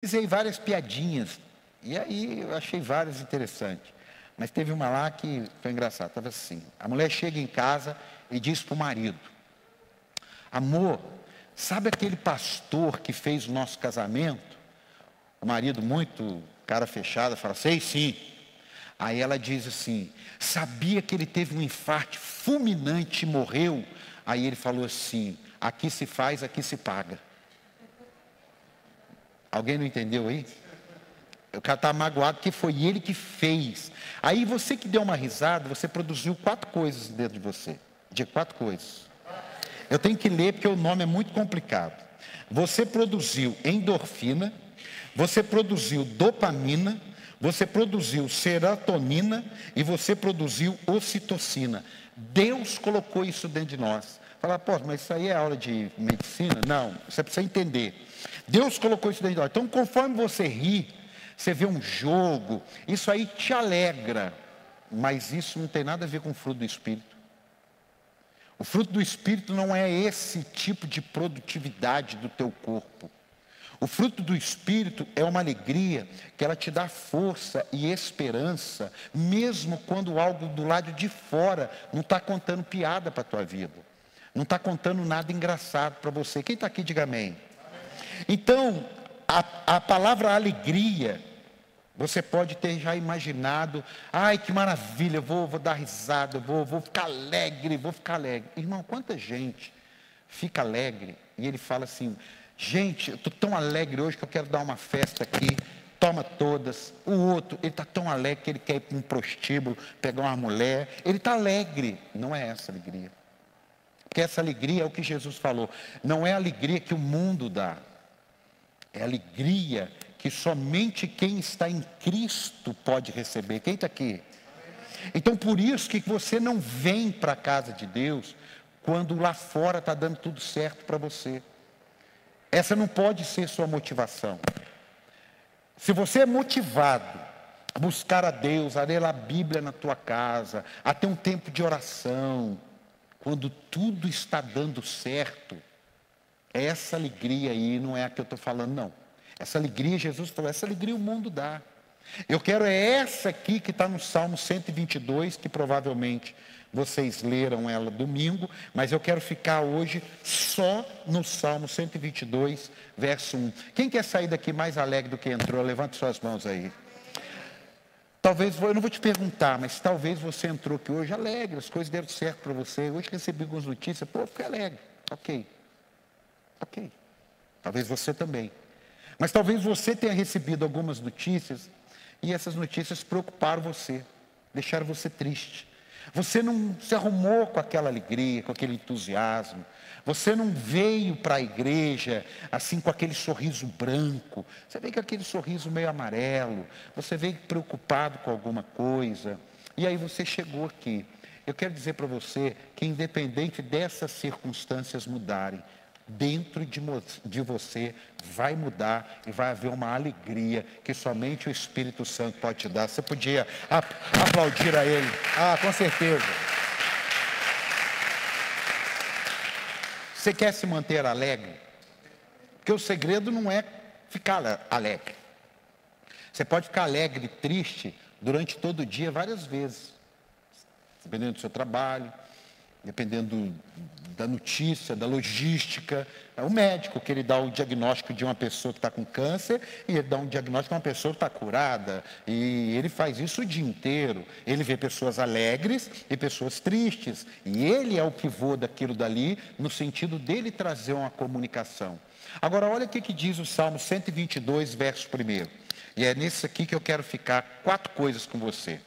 Pesquisei várias piadinhas, e aí eu achei várias interessantes. Mas teve uma lá que foi engraçada, estava assim, a mulher chega em casa e diz para o marido, amor, sabe aquele pastor que fez o nosso casamento? O marido muito cara fechada fala, sei sim. Aí ela diz assim, sabia que ele teve um infarte fulminante e morreu? Aí ele falou assim, aqui se faz, aqui se paga. Alguém não entendeu aí? O cara está magoado que foi ele que fez. Aí você que deu uma risada, você produziu quatro coisas dentro de você. De quatro coisas. Eu tenho que ler porque o nome é muito complicado. Você produziu endorfina, você produziu dopamina, você produziu serotonina e você produziu ocitocina. Deus colocou isso dentro de nós. Fala, pô, mas isso aí é aula de medicina? Não, você precisa entender. Deus colocou isso dentro de nós. Então, conforme você ri, você vê um jogo, isso aí te alegra, mas isso não tem nada a ver com o fruto do Espírito. O fruto do Espírito não é esse tipo de produtividade do teu corpo. O fruto do Espírito é uma alegria que ela te dá força e esperança, mesmo quando algo do lado de fora não está contando piada para a tua vida, não está contando nada engraçado para você. Quem está aqui, diga amém. Então, a, a palavra alegria, você pode ter já imaginado, ai que maravilha, vou, vou dar risada, vou, vou ficar alegre, vou ficar alegre. Irmão, quanta gente fica alegre e ele fala assim, gente, eu estou tão alegre hoje que eu quero dar uma festa aqui, toma todas. O outro, ele está tão alegre que ele quer ir para um prostíbulo, pegar uma mulher, ele está alegre. Não é essa alegria. Porque essa alegria é o que Jesus falou, não é a alegria que o mundo dá. É alegria que somente quem está em Cristo pode receber. Quem está aqui? Então por isso que você não vem para a casa de Deus quando lá fora está dando tudo certo para você. Essa não pode ser sua motivação. Se você é motivado a buscar a Deus, a ler a Bíblia na tua casa, a ter um tempo de oração, quando tudo está dando certo, essa alegria aí não é a que eu estou falando, não. Essa alegria, Jesus falou, essa alegria o mundo dá. Eu quero é essa aqui que está no Salmo 122, que provavelmente vocês leram ela domingo, mas eu quero ficar hoje só no Salmo 122, verso 1. Quem quer sair daqui mais alegre do que entrou? Levante suas mãos aí. Talvez, eu não vou te perguntar, mas talvez você entrou aqui hoje alegre, as coisas deram certo para você. Hoje recebi algumas notícias, pô, fiquei alegre. Ok. Ok. Talvez você também. Mas talvez você tenha recebido algumas notícias e essas notícias preocuparam você, deixaram você triste. Você não se arrumou com aquela alegria, com aquele entusiasmo. Você não veio para a igreja assim com aquele sorriso branco. Você veio com aquele sorriso meio amarelo. Você veio preocupado com alguma coisa. E aí você chegou aqui. Eu quero dizer para você que, independente dessas circunstâncias mudarem, dentro de, de você vai mudar e vai haver uma alegria que somente o Espírito Santo pode te dar. Você podia aplaudir a Ele? Ah, com certeza. Você quer se manter alegre? Porque o segredo não é ficar alegre. Você pode ficar alegre triste durante todo o dia várias vezes, dependendo do seu trabalho, dependendo da notícia, da logística. É o médico que ele dá o diagnóstico de uma pessoa que está com câncer e ele dá um diagnóstico de uma pessoa que está curada. E ele faz isso o dia inteiro. Ele vê pessoas alegres e pessoas tristes. E ele é o pivô daquilo dali, no sentido dele trazer uma comunicação. Agora, olha o que, que diz o Salmo 122, verso 1. E é nesse aqui que eu quero ficar quatro coisas com você.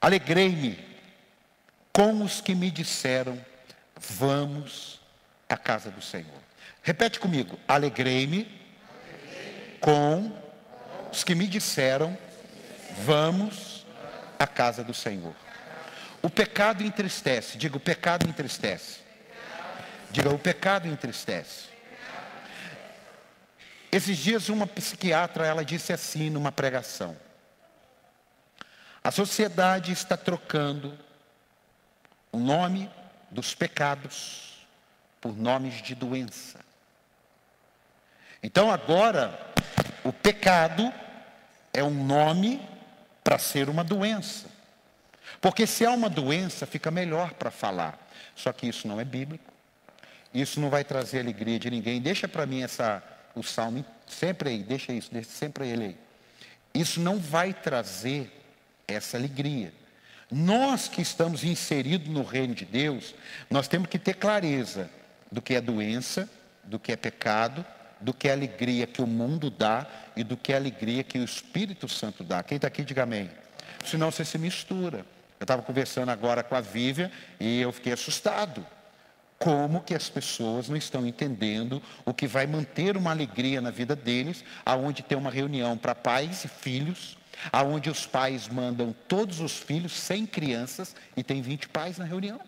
Alegrei-me com os que me disseram vamos à casa do Senhor. Repete comigo: alegrei-me com os que me disseram, vamos à casa do Senhor. O pecado entristece, diga: o pecado entristece. Diga: o pecado entristece. Esses dias uma psiquiatra, ela disse assim numa pregação: A sociedade está trocando o nome dos pecados por nomes de doença. Então agora, o pecado é um nome para ser uma doença. Porque se há uma doença, fica melhor para falar. Só que isso não é bíblico. Isso não vai trazer alegria de ninguém. Deixa para mim essa o salmo sempre aí, deixa isso, deixa sempre ele aí. Isso não vai trazer essa alegria. Nós que estamos inseridos no reino de Deus, nós temos que ter clareza do que é doença, do que é pecado, do que é alegria que o mundo dá e do que é alegria que o Espírito Santo dá. Quem está aqui, diga amém. Senão você se mistura. Eu estava conversando agora com a Vívia e eu fiquei assustado. Como que as pessoas não estão entendendo o que vai manter uma alegria na vida deles, aonde tem uma reunião para pais e filhos, aonde os pais mandam todos os filhos, sem crianças, e tem 20 pais na reunião.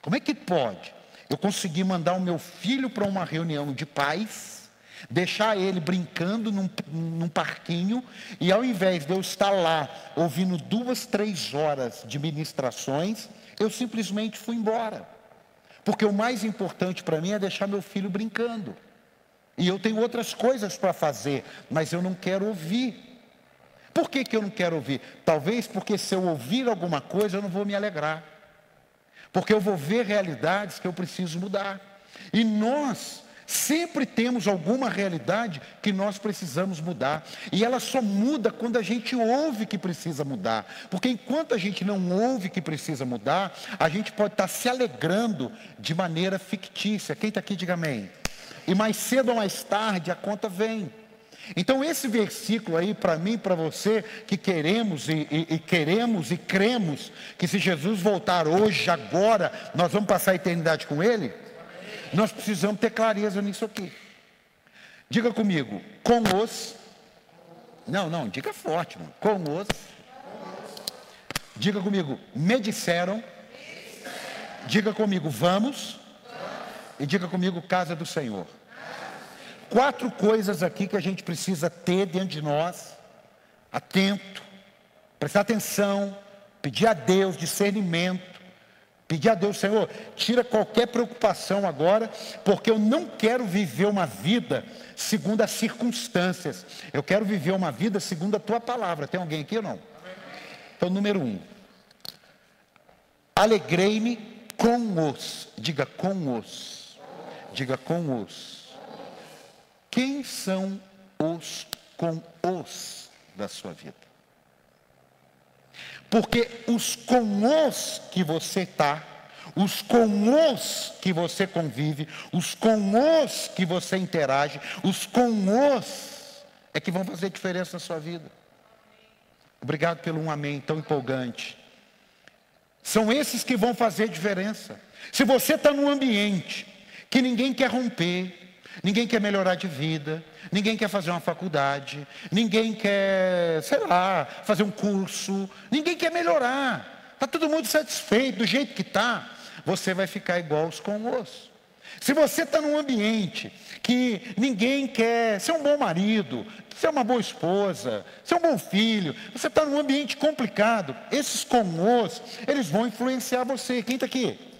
Como é que pode? Eu consegui mandar o meu filho para uma reunião de pais, deixar ele brincando num, num, parquinho, e ao invés de eu estar lá ouvindo duas, três horas de ministrações, eu simplesmente fui embora. Porque o mais importante para mim é deixar meu filho brincando. E eu tenho outras coisas para fazer, mas eu não quero ouvir. Por que, que eu não quero ouvir? Talvez porque se eu ouvir alguma coisa eu não vou me alegrar. Porque eu vou ver realidades que eu preciso mudar. E nós sempre temos alguma realidade que nós precisamos mudar. E ela só muda quando a gente ouve que precisa mudar. Porque enquanto a gente não ouve que precisa mudar, a gente pode estar se alegrando de maneira fictícia. Quem está aqui, diga amém. E mais cedo ou mais tarde a conta vem. Então esse versículo aí, para mim, para você, que queremos e, e, e, queremos e cremos que se Jesus voltar hoje, agora, nós vamos passar a eternidade com Ele, nós precisamos ter clareza nisso aqui. Diga comigo, com os. Não, não, diga forte, mano. Com os. Diga comigo, me disseram. Diga comigo, vamos. E diga comigo, casa do Senhor. Quatro coisas aqui que a gente precisa ter dentro de nós, atento, prestar atenção, pedir a Deus discernimento, pedir a Deus, Senhor, tira qualquer preocupação agora, porque eu não quero viver uma vida segundo as circunstâncias, eu quero viver uma vida segundo a tua palavra. Tem alguém aqui ou não? Então, número um, alegrei-me com os, diga com os Diga com os. Quem são os com os da sua vida? Porque os com os que você está, os com os que você convive, os com os que você interage, os com os é que vão fazer diferença na sua vida. Obrigado pelo um amém tão empolgante. São esses que vão fazer diferença. Se você está num ambiente que ninguém quer romper, ninguém quer melhorar de vida, ninguém quer fazer uma faculdade, ninguém quer, sei lá, fazer um curso, ninguém quer melhorar. Está todo mundo satisfeito do jeito que está, você vai ficar igual os com os. Se você está num ambiente que ninguém quer ser um bom marido, ser uma boa esposa, ser um bom filho, você está num ambiente complicado, esses comos, eles vão influenciar você. Quem está aqui?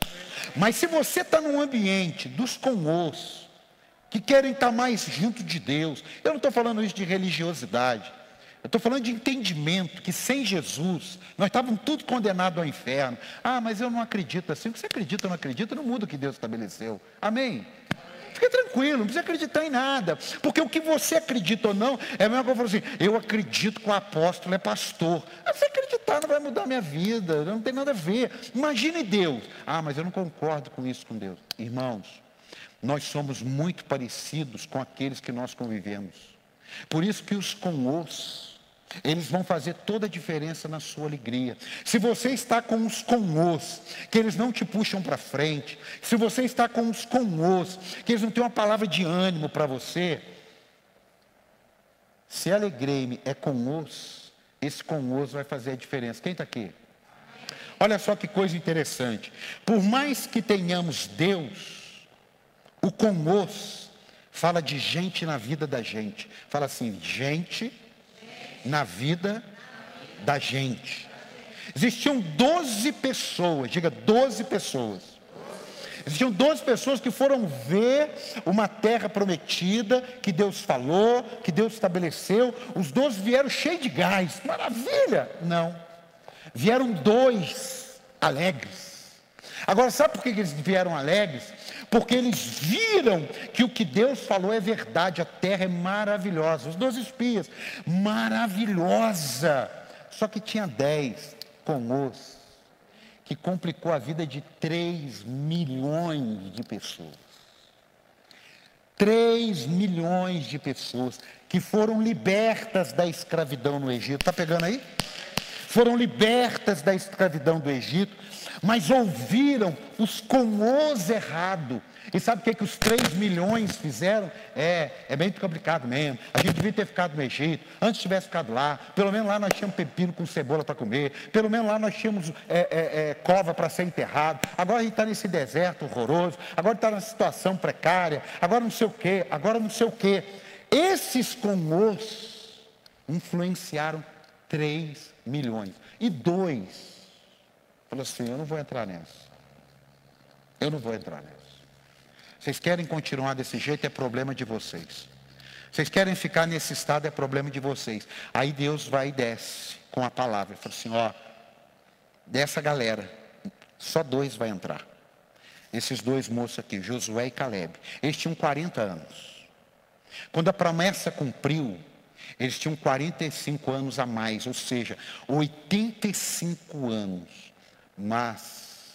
Mas se você está num ambiente dos comos, que querem estar tá mais junto de Deus, eu não estou falando isso de religiosidade, eu estou falando de entendimento, que sem Jesus, nós estávamos tudo condenados ao inferno. Ah, mas eu não acredito assim. O que você acredita ou não acredita, não muda o que Deus estabeleceu. Amém? Fique tranquilo, não precisa acreditar em nada. Porque o que você acredita ou não, é a mesma coisa assim, eu acredito que o apóstolo é pastor. Ah, se acreditar não vai mudar minha vida, não tem nada a ver. Imagine Deus. Ah, mas eu não concordo com isso com Deus. Irmãos, nós somos muito parecidos com aqueles que nós convivemos. Por isso que os com os eles vão fazer toda a diferença na sua alegria. Se você está com os com os, que eles não te puxam para frente, se você está com os com os, que eles não têm uma palavra de ânimo para você, se alegrei-me é com os, esse com os vai fazer a diferença. Quem está aqui? Olha só que coisa interessante. Por mais que tenhamos Deus, o com os fala de gente na vida da gente. Fala assim, gente na vida da gente. Existiam 12 pessoas, diga 12 pessoas. Existiam 12 pessoas que foram ver uma terra prometida, que Deus falou, que Deus estabeleceu. Os 12 vieram cheios de gás. Maravilha! Não. Vieram dois alegres. Agora, sabe por que eles vieram alegres? Porque eles viram que o que Deus falou é verdade, a terra é maravilhosa. Os dois espias, maravilhosa. Só que tinha dez com os que complicou a vida de 3 milhões de pessoas. 3 milhões de pessoas que foram libertas da escravidão no Egito. Está pegando aí? Foram libertas da escravidão do Egito, mas ouviram os comôs errado e sabe o que, que os 3 milhões fizeram? É, é bem complicado mesmo. A gente devia ter ficado no Egito, antes tivesse ficado lá. Pelo menos lá nós tínhamos pepino com cebola para comer. Pelo menos lá nós tínhamos é, é, é, cova para ser enterrado. Agora a gente está nesse deserto horroroso. Agora está numa situação precária. Agora não sei o quê. Agora não sei o quê. Esses comos influenciaram 3 milhões. E dois. Falou assim: eu não vou entrar nessa. Eu não vou entrar nessa. Vocês querem continuar desse jeito, é problema de vocês. Vocês querem ficar nesse estado, é problema de vocês. Aí Deus vai e desce com a palavra. Fala assim: ó, dessa galera, só dois vai entrar. Esses dois moços aqui, Josué e Caleb. Eles tinham 40 anos. Quando a promessa cumpriu, eles tinham 45 anos a mais, ou seja, 85 anos. Mas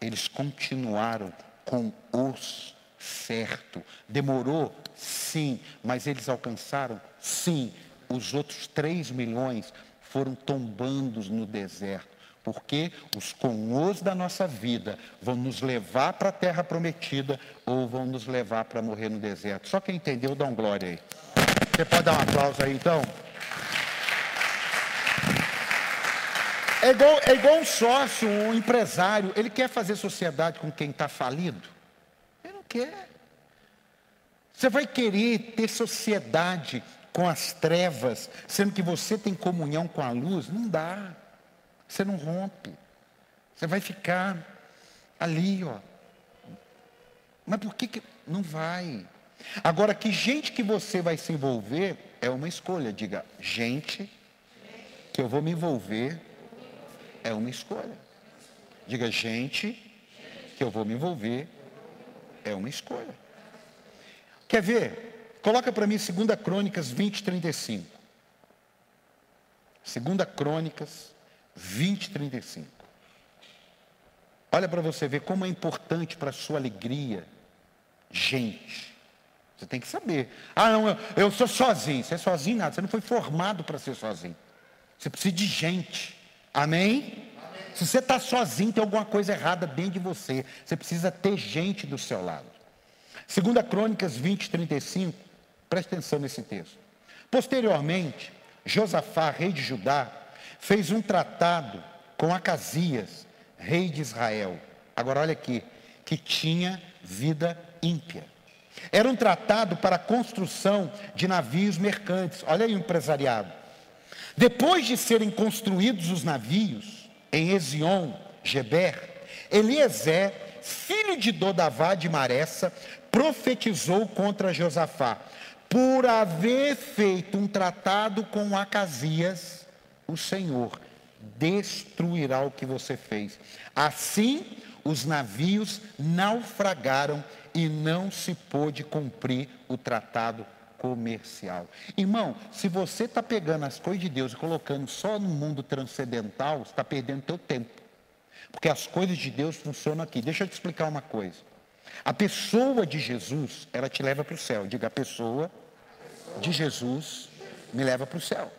eles continuaram com os certo. Demorou? Sim. Mas eles alcançaram? Sim. Os outros 3 milhões foram tombando no deserto. Porque os conhos da nossa vida vão nos levar para a terra prometida ou vão nos levar para morrer no deserto. Só quem entendeu, dá um glória aí. Você pode dar um aplauso aí então? É igual, é igual um sócio, um empresário, ele quer fazer sociedade com quem está falido? Ele não quer. Você vai querer ter sociedade com as trevas, sendo que você tem comunhão com a luz? Não dá. Você não rompe. Você vai ficar ali, ó. Mas por que, que não vai? Agora, que gente que você vai se envolver é uma escolha. Diga, gente que eu vou me envolver é uma escolha. Diga, gente, que eu vou me envolver, é uma escolha. Quer ver? Coloca para mim 2 Crônicas 20, 35. 2 Crônicas 20, 35. Olha para você ver como é importante para a sua alegria. Gente. Você tem que saber. Ah, não, eu, eu sou sozinho. Você é sozinho nada. Você não foi formado para ser sozinho. Você precisa de gente. Amém? Se você está sozinho, tem alguma coisa errada dentro de você. Você precisa ter gente do seu lado. Segunda Crônicas 20, 35. Preste atenção nesse texto. Posteriormente, Josafá, rei de Judá, fez um tratado com Acasias, rei de Israel. Agora olha aqui, que tinha vida ímpia. Era um tratado para a construção de navios mercantes. Olha aí o empresariado. Depois de serem construídos os navios em Ezion, Geber, Eliezer, filho de Dodavá de Maressa, profetizou contra Josafá, por haver feito um tratado com Acasias, o Senhor destruirá o que você fez. Assim, os navios naufragaram e não se pôde cumprir o tratado comercial. Irmão, se você está pegando as coisas de Deus e colocando só no mundo transcendental, está perdendo teu tempo. Porque as coisas de Deus funcionam aqui. Deixa eu te explicar uma coisa. A pessoa de Jesus, ela te leva para o céu. Diga, a pessoa de Jesus me leva para o céu.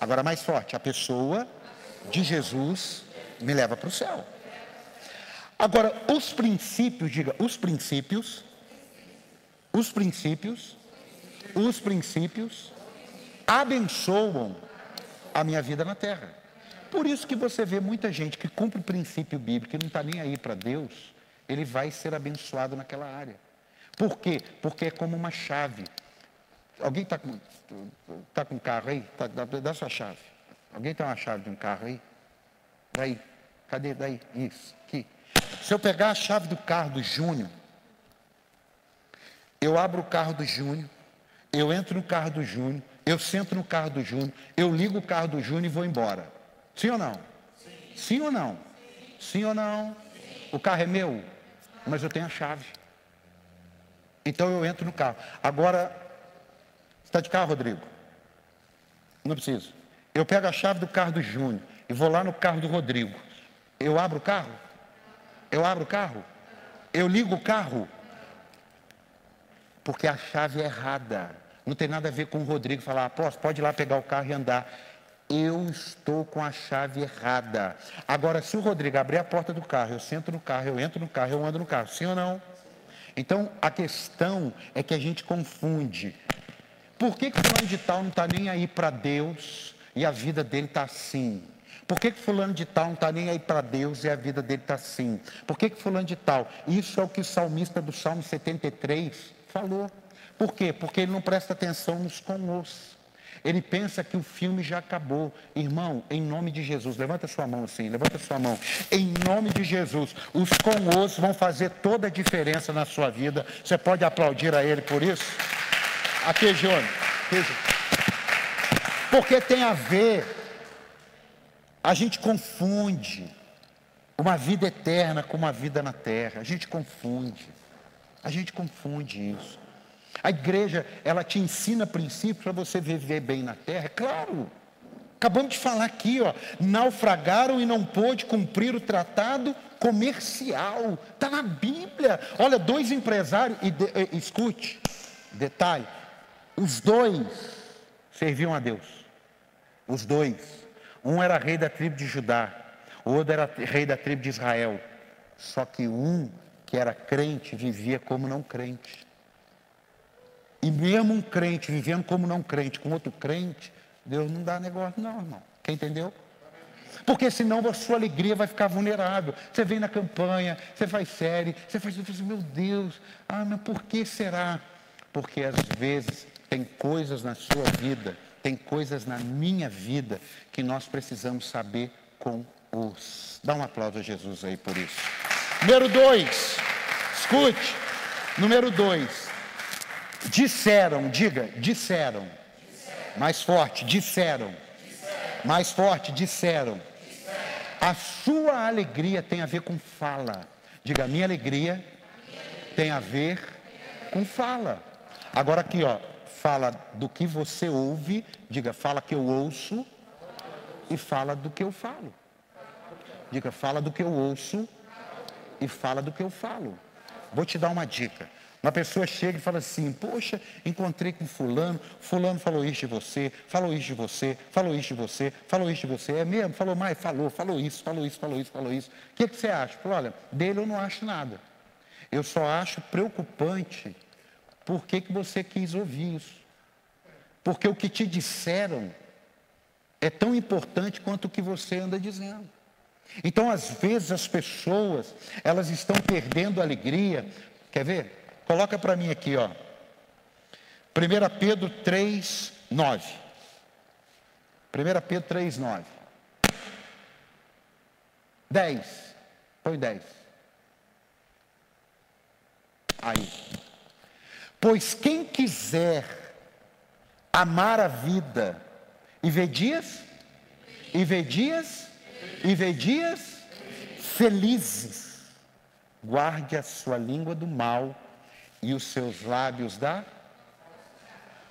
Agora mais forte, a pessoa de Jesus me leva para o céu. Agora, os princípios, diga, os princípios, os princípios os princípios abençoam a minha vida na terra. Por isso que você vê muita gente que cumpre o princípio bíblico e não está nem aí para Deus, ele vai ser abençoado naquela área. Por quê? Porque é como uma chave. Alguém está com, tá com um carro aí? Tá, dá, dá sua chave. Alguém tem uma chave de um carro aí? Daí. Cadê? Daí. Isso. Aqui. Se eu pegar a chave do carro do Júnior, eu abro o carro do Júnior, eu entro no carro do Júnior, eu sento no carro do Júnior, eu ligo o carro do Júnior e vou embora. Sim ou não? Sim, Sim ou não? Sim, Sim ou não? Sim. O carro é meu, mas eu tenho a chave. Então eu entro no carro. Agora, está de carro, Rodrigo? Não preciso. Eu pego a chave do carro do Júnior e vou lá no carro do Rodrigo. Eu abro o carro? Eu abro o carro? Eu ligo o carro? Porque a chave é errada. Não tem nada a ver com o Rodrigo falar, apóstolo, pode ir lá pegar o carro e andar. Eu estou com a chave errada. Agora, se o Rodrigo abrir a porta do carro, eu sento no carro, eu entro no carro, eu ando no carro, sim ou não? Então, a questão é que a gente confunde. Por que, que fulano de tal não está nem aí para Deus e a vida dele está assim? Por que, que fulano de tal não está nem aí para Deus e a vida dele está assim? Por que, que fulano de tal? Isso é o que o salmista do Salmo 73 falou. Por quê? Porque ele não presta atenção nos conosco. Ele pensa que o filme já acabou. Irmão, em nome de Jesus, levanta sua mão assim, levanta sua mão. Em nome de Jesus, os com vão fazer toda a diferença na sua vida. Você pode aplaudir a ele por isso? Aqui, Jônio. Porque tem a ver. A gente confunde uma vida eterna com uma vida na terra. A gente confunde. A gente confunde isso. A igreja, ela te ensina princípios para você viver bem na terra, claro. Acabamos de falar aqui, ó, naufragaram e não pôde cumprir o tratado comercial. Está na Bíblia. Olha, dois empresários, e, de, e escute, detalhe, os dois serviam a Deus. Os dois. Um era rei da tribo de Judá, o outro era rei da tribo de Israel. Só que um que era crente vivia como não crente. E mesmo um crente vivendo como não crente com outro crente, Deus não dá negócio, não, irmão. Quem entendeu? Porque senão a sua alegria vai ficar vulnerável. Você vem na campanha, você faz série, você faz tudo, meu Deus, ah, mas por que será? Porque às vezes tem coisas na sua vida, tem coisas na minha vida que nós precisamos saber com os. Dá um aplauso a Jesus aí por isso. Número dois, escute. Número dois, Disseram, diga, disseram. disseram. Mais forte, disseram. disseram. Mais forte, disseram. disseram. A sua alegria tem a ver com fala. Diga, a minha alegria tem a ver com fala. Agora aqui, ó, fala do que você ouve, diga, fala que eu ouço e fala do que eu falo. Diga, fala do que eu ouço e fala do que eu falo. Vou te dar uma dica. Uma pessoa chega e fala assim: Poxa, encontrei com Fulano, Fulano falou isso de você, falou isso de você, falou isso de você, falou isso de você. É mesmo? Falou mais? Falou, falou isso, falou isso, falou isso, falou isso. O que, que você acha? Falou: Olha, dele eu não acho nada. Eu só acho preocupante por que, que você quis ouvir isso. Porque o que te disseram é tão importante quanto o que você anda dizendo. Então, às vezes, as pessoas, elas estão perdendo a alegria. Quer ver? Coloca para mim aqui, ó. 1 Pedro 3, 9. 1 Pedro 3, 9. 10. Põe 10. Aí. Pois quem quiser amar a vida e ver dias, e ver dias, e ver dias felizes, guarde a sua língua do mal e os seus lábios da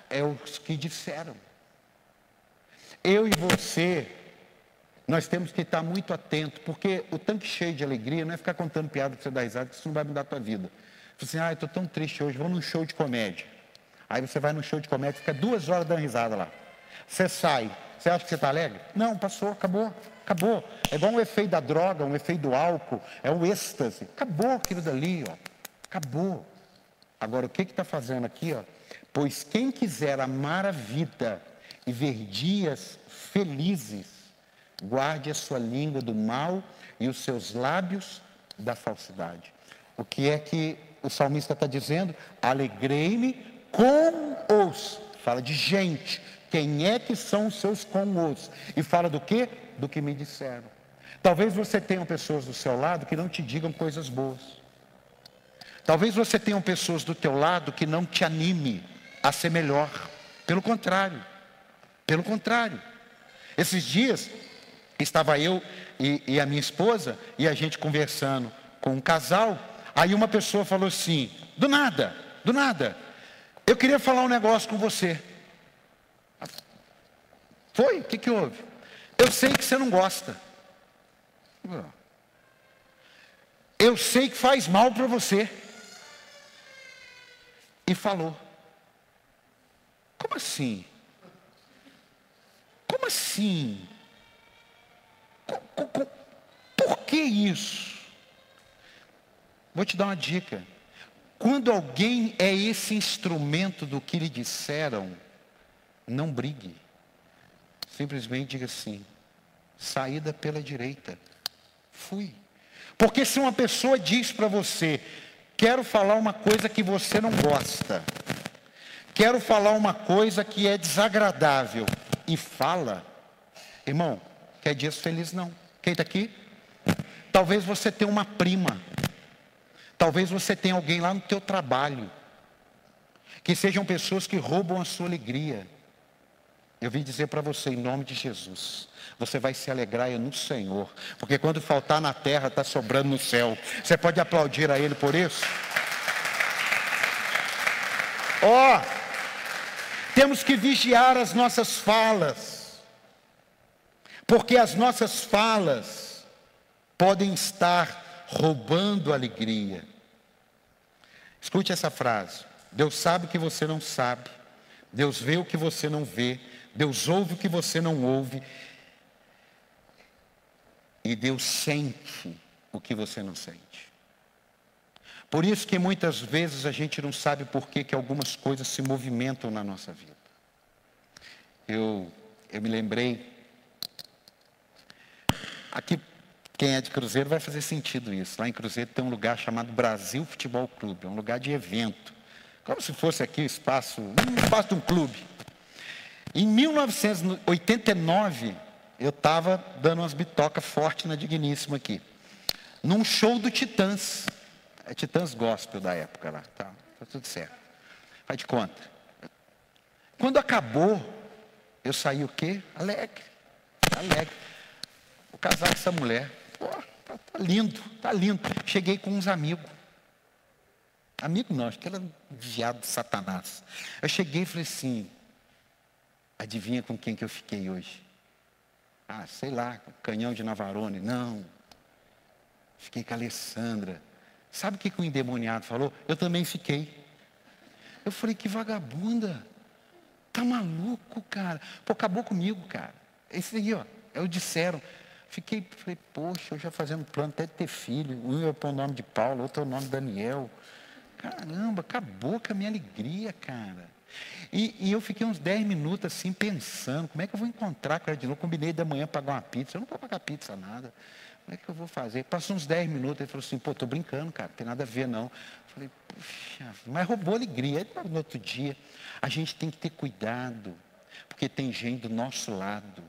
é os que disseram. Eu e você, nós temos que estar muito atentos, porque o tanque cheio de alegria não é ficar contando piada para você dar risada, que isso não vai mudar a tua vida. Você assim, ah, estou tão triste hoje, vou num show de comédia. Aí você vai num show de comédia, fica duas horas dando risada lá. Você sai, você acha que você está alegre? Não, passou, acabou, acabou. É igual um efeito da droga, um efeito do álcool, é o êxtase. Acabou aquilo dali, ó. Acabou. Agora, o que está fazendo aqui? Ó? Pois quem quiser amar a vida e ver dias felizes, guarde a sua língua do mal e os seus lábios da falsidade. O que é que o salmista está dizendo? Alegrei-me com os. Fala de gente. Quem é que são os seus com os? E fala do que? Do que me disseram. Talvez você tenha pessoas do seu lado que não te digam coisas boas. Talvez você tenha pessoas do teu lado que não te anime a ser melhor. Pelo contrário. Pelo contrário. Esses dias estava eu e, e a minha esposa e a gente conversando com um casal. Aí uma pessoa falou assim: do nada, do nada, eu queria falar um negócio com você. Foi? O que, que houve? Eu sei que você não gosta. Eu sei que faz mal para você. E falou. Como assim? Como assim? Por que isso? Vou te dar uma dica. Quando alguém é esse instrumento do que lhe disseram, não brigue. Simplesmente diga assim: saída pela direita. Fui. Porque se uma pessoa diz para você, quero falar uma coisa que você não gosta, quero falar uma coisa que é desagradável, e fala, irmão, quer dias felizes não. Quem está aqui? Talvez você tenha uma prima Talvez você tenha alguém lá no teu trabalho, que sejam pessoas que roubam a sua alegria. Eu vim dizer para você, em nome de Jesus, você vai se alegrar no Senhor, porque quando faltar na terra, está sobrando no céu. Você pode aplaudir a Ele por isso? Ó, oh, temos que vigiar as nossas falas, porque as nossas falas podem estar roubando alegria. Escute essa frase. Deus sabe o que você não sabe. Deus vê o que você não vê. Deus ouve o que você não ouve. E Deus sente o que você não sente. Por isso que muitas vezes a gente não sabe por que, que algumas coisas se movimentam na nossa vida. Eu, eu me lembrei, aqui quem é de Cruzeiro vai fazer sentido isso. Lá em Cruzeiro tem um lugar chamado Brasil Futebol Clube, é um lugar de evento. Como se fosse aqui o espaço, um espaço de um clube. Em 1989, eu estava dando umas bitocas fortes na Digníssima aqui. Num show do Titãs. É Titãs Gospel da época lá. Tá, tá tudo certo. Faz de conta. Quando acabou, eu saí o quê? Alegre. Alegre. Vou casar com essa mulher. Pô, tá, tá lindo, tá lindo. Cheguei com uns amigos. Amigo não, acho que era um viado de Satanás. Eu cheguei e falei assim, adivinha com quem que eu fiquei hoje? Ah, sei lá, canhão de Navarone. Não. Fiquei com a Alessandra. Sabe o que, que o endemoniado falou? Eu também fiquei. Eu falei, que vagabunda. Tá maluco, cara. Pô, acabou comigo, cara. Esse aí, ó. É o disseram. Fiquei, falei, poxa, eu já fazendo plano até de ter filho. Um ia pôr o nome de Paulo, outro é o nome de Daniel. Caramba, acabou com a minha alegria, cara. E, e, eu fiquei uns 10 minutos assim pensando, como é que eu vou encontrar com ela de novo? Combinei da manhã pagar uma pizza, eu não vou pagar pizza nada. Como é que eu vou fazer? Passou uns 10 minutos, ele falou assim, pô, tô brincando, cara, não tem nada a ver não. Eu falei, puxa, mas roubou a alegria. Aí no outro dia, a gente tem que ter cuidado, porque tem gente do nosso lado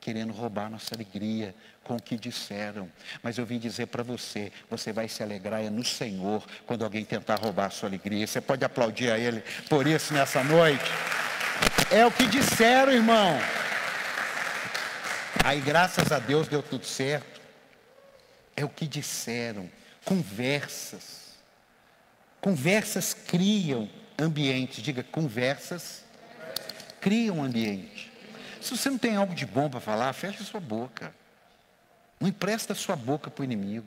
querendo roubar nossa alegria com o que disseram. Mas eu vim dizer para você, você vai se alegrar é no Senhor quando alguém tentar roubar a sua alegria. Você pode aplaudir a Ele por isso nessa noite. É o que disseram, irmão. Aí, graças a Deus, deu tudo certo. É o que disseram. Conversas. Conversas criam ambientes. Diga, conversas criam ambiente. Se você não tem algo de bom para falar, fecha sua boca. Não empresta sua boca para o inimigo.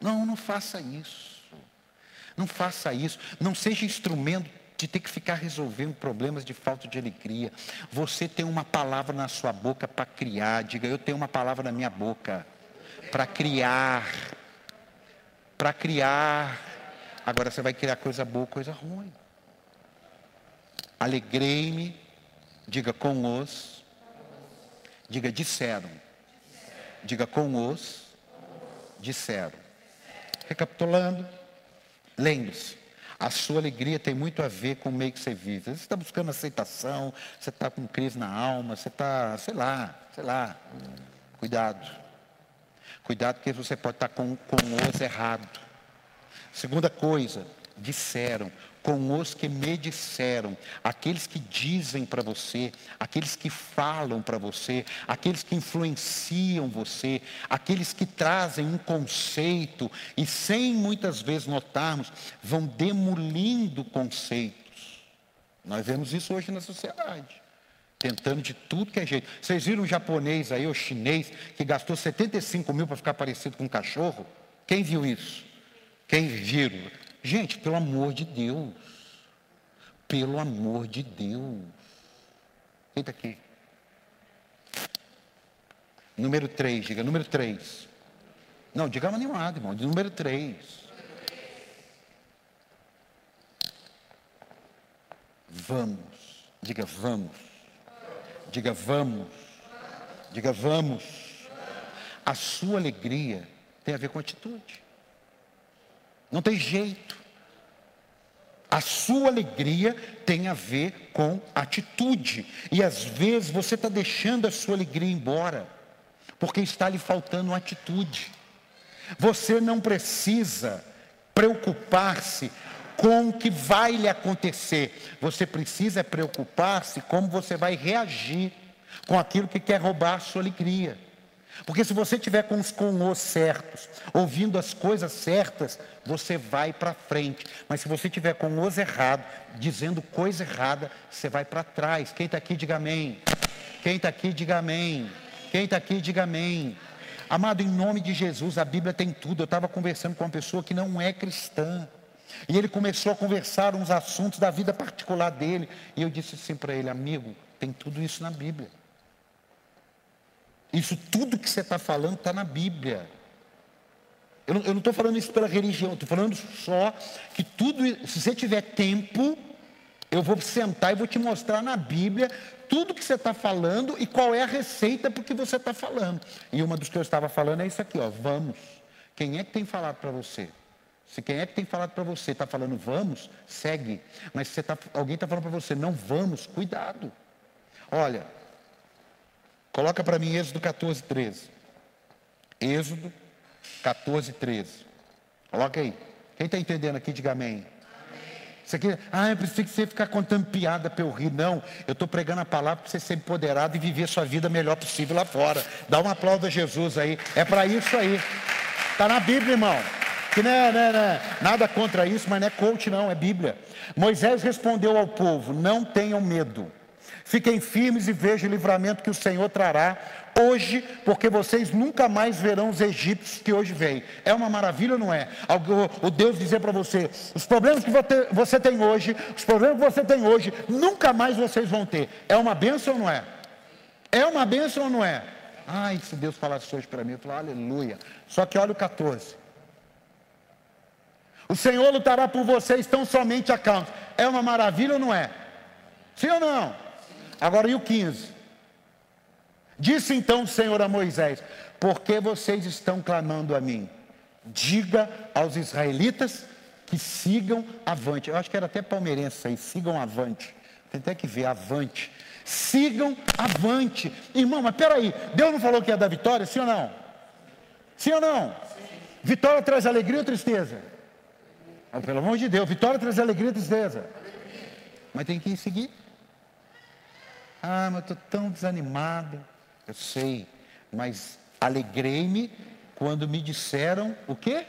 Não, não faça isso. Não faça isso. Não seja instrumento de ter que ficar resolvendo problemas de falta de alegria. Você tem uma palavra na sua boca para criar. Diga, eu tenho uma palavra na minha boca para criar. Para criar. Agora você vai criar coisa boa, coisa ruim. Alegrei-me Diga com os. Diga disseram. Diga com os. Disseram. Recapitulando. Lembre-se. A sua alegria tem muito a ver com o meio que você vive. Você está buscando aceitação, você está com crise na alma, você está, sei lá, sei lá. Cuidado. Cuidado porque você pode estar com, com os errado. Segunda coisa, disseram, com os que me disseram, aqueles que dizem para você, aqueles que falam para você, aqueles que influenciam você, aqueles que trazem um conceito e sem muitas vezes notarmos, vão demolindo conceitos. Nós vemos isso hoje na sociedade. Tentando de tudo que é jeito. Vocês viram o japonês aí, o chinês, que gastou 75 mil para ficar parecido com um cachorro? Quem viu isso? Quem viram? Gente, pelo amor de Deus. Pelo amor de Deus. Quem está aqui? Número 3, diga número 3. Não, diga animado, irmão. Número 3. Vamos. Diga vamos. Diga vamos. Diga vamos. A sua alegria tem a ver com atitude. Não tem jeito. A sua alegria tem a ver com atitude. E às vezes você está deixando a sua alegria embora, porque está lhe faltando atitude. Você não precisa preocupar-se com o que vai lhe acontecer. Você precisa preocupar-se como você vai reagir com aquilo que quer roubar a sua alegria. Porque se você tiver com os com os certos, ouvindo as coisas certas, você vai para frente. Mas se você tiver com os errados, dizendo coisa errada, você vai para trás. Quem está aqui, diga amém. Quem está aqui, diga amém. Quem está aqui, diga amém. Amado, em nome de Jesus, a Bíblia tem tudo. Eu estava conversando com uma pessoa que não é cristã. E ele começou a conversar uns assuntos da vida particular dele. E eu disse assim para ele, amigo, tem tudo isso na Bíblia. Isso tudo que você está falando está na Bíblia. Eu não estou falando isso pela religião, estou falando só que tudo, se você tiver tempo, eu vou sentar e vou te mostrar na Bíblia tudo que você está falando e qual é a receita para que você está falando. E uma dos que eu estava falando é isso aqui, ó, vamos. Quem é que tem falado para você? Se quem é que tem falado para você está falando vamos, segue. Mas se tá, alguém está falando para você não vamos, cuidado. Olha, Coloca para mim Êxodo 14, 13. Êxodo 14, 13. Coloca aí. Quem está entendendo aqui, diga amém. Você aqui, ah, eu preciso que você ficar contando piada para eu rir. Não, eu estou pregando a palavra para você ser empoderado e viver a sua vida melhor possível lá fora. Dá um aplauso a Jesus aí. É para isso aí. Está na Bíblia, irmão. Que não é, não, é, não é, nada contra isso, mas não é coach, não, é Bíblia. Moisés respondeu ao povo: Não tenham medo. Fiquem firmes e vejam o livramento que o Senhor trará hoje, porque vocês nunca mais verão os egípcios que hoje vêm. É uma maravilha ou não é? O Deus dizer para você: os problemas que você tem hoje, os problemas que você tem hoje, nunca mais vocês vão ter. É uma bênção ou não é? É uma bênção ou não é? Ai, se Deus falasse hoje para mim, eu falo, aleluia. Só que olha o 14. O Senhor lutará por vocês tão somente a causa. É uma maravilha ou não é? Sim ou não? Agora, e o 15? Disse então o Senhor a Moisés: Por que vocês estão clamando a mim? Diga aos israelitas que sigam avante. Eu acho que era até palmeirense aí, sigam avante. Tem até que ver, avante. Sigam avante. Irmão, mas peraí, Deus não falou que ia dar vitória, sim ou não? Sim ou não? Sim. Vitória traz alegria ou tristeza? Ah, pelo amor de Deus, vitória traz alegria ou tristeza? Mas tem que seguir. Ah, mas estou tão desanimado. Eu sei, mas alegrei-me quando me disseram o quê?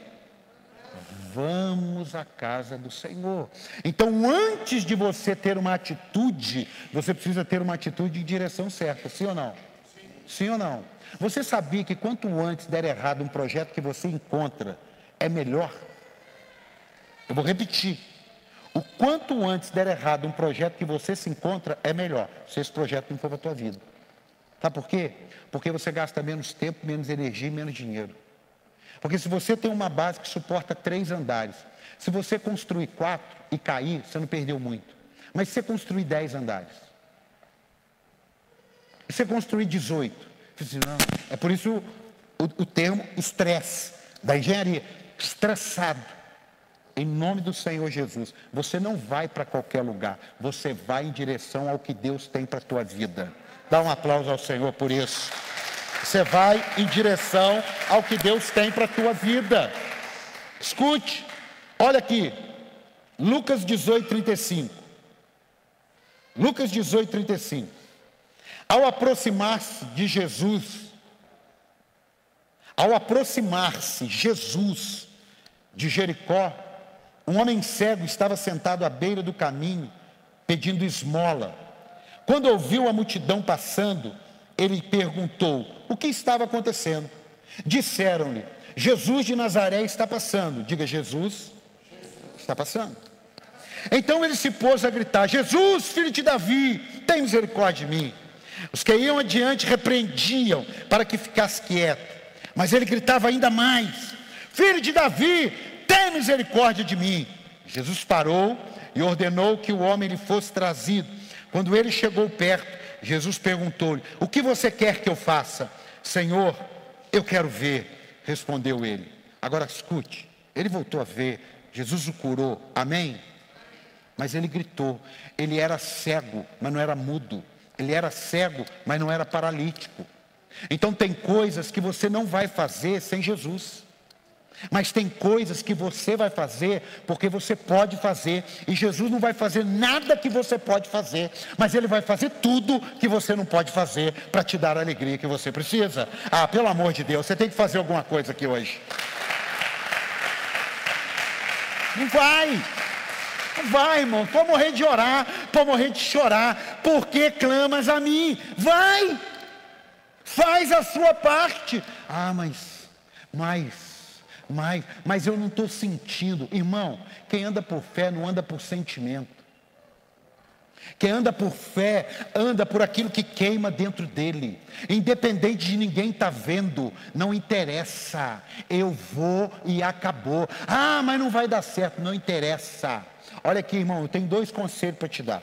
Vamos à casa do Senhor. Então, antes de você ter uma atitude, você precisa ter uma atitude em direção certa, sim ou não? Sim, sim ou não? Você sabia que quanto antes der errado um projeto que você encontra, é melhor? Eu vou repetir. O quanto antes der errado um projeto que você se encontra, é melhor, se esse projeto não for para a tua vida. Sabe por quê? Porque você gasta menos tempo, menos energia e menos dinheiro. Porque se você tem uma base que suporta três andares, se você construir quatro e cair, você não perdeu muito. Mas se você construir dez andares, se você construir 18, não, é por isso o, o termo estresse da engenharia, estressado. Em nome do Senhor Jesus, você não vai para qualquer lugar, você vai em direção ao que Deus tem para a tua vida. Dá um aplauso ao Senhor por isso. Você vai em direção ao que Deus tem para a tua vida. Escute, olha aqui, Lucas 18, 35. Lucas 18, 35. Ao aproximar-se de Jesus, ao aproximar-se Jesus de Jericó, um homem cego estava sentado à beira do caminho, pedindo esmola. Quando ouviu a multidão passando, ele perguntou: O que estava acontecendo? Disseram-lhe: Jesus de Nazaré está passando. Diga, Jesus está passando. Então ele se pôs a gritar: Jesus, filho de Davi, tem misericórdia de mim. Os que iam adiante repreendiam para que ficasse quieto. Mas ele gritava ainda mais: Filho de Davi, tem misericórdia de mim. Jesus parou e ordenou que o homem lhe fosse trazido. Quando ele chegou perto, Jesus perguntou-lhe: O que você quer que eu faça? Senhor, eu quero ver, respondeu ele. Agora escute, ele voltou a ver, Jesus o curou, amém? Mas ele gritou, ele era cego, mas não era mudo, ele era cego, mas não era paralítico. Então tem coisas que você não vai fazer sem Jesus. Mas tem coisas que você vai fazer porque você pode fazer, e Jesus não vai fazer nada que você pode fazer, mas Ele vai fazer tudo que você não pode fazer para te dar a alegria que você precisa. Ah, pelo amor de Deus, você tem que fazer alguma coisa aqui hoje. Não vai, não vai, irmão. Pode morrer de orar, pode morrer de chorar, porque clamas a mim. Vai, faz a sua parte. Ah, mas, mas mas, mas eu não estou sentindo. Irmão, quem anda por fé não anda por sentimento. Quem anda por fé, anda por aquilo que queima dentro dele. Independente de ninguém estar tá vendo, não interessa. Eu vou e acabou. Ah, mas não vai dar certo, não interessa. Olha aqui, irmão, eu tenho dois conselhos para te dar.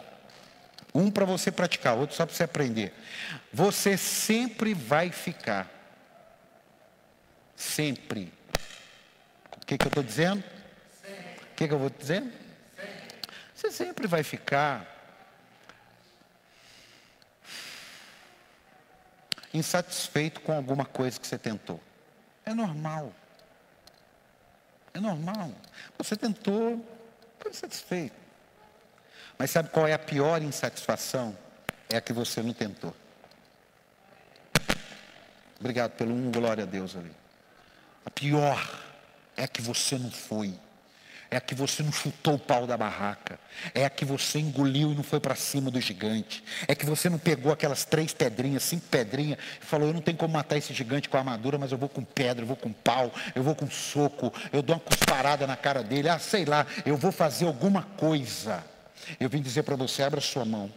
Um para você praticar, outro só para você aprender. Você sempre vai ficar. Sempre o que, que eu estou dizendo? O que, que eu vou dizendo? Você sempre vai ficar insatisfeito com alguma coisa que você tentou. É normal. É normal. Você tentou, ficou insatisfeito. Mas sabe qual é a pior insatisfação? É a que você não tentou. Obrigado pelo um, glória a Deus ali. A pior é que você não foi. É que você não chutou o pau da barraca. É que você engoliu e não foi para cima do gigante. É que você não pegou aquelas três pedrinhas, cinco pedrinhas, e falou: Eu não tenho como matar esse gigante com armadura, mas eu vou com pedra, eu vou com pau, eu vou com soco, eu dou uma cusparada na cara dele. Ah, sei lá, eu vou fazer alguma coisa. Eu vim dizer para você: abra sua mão.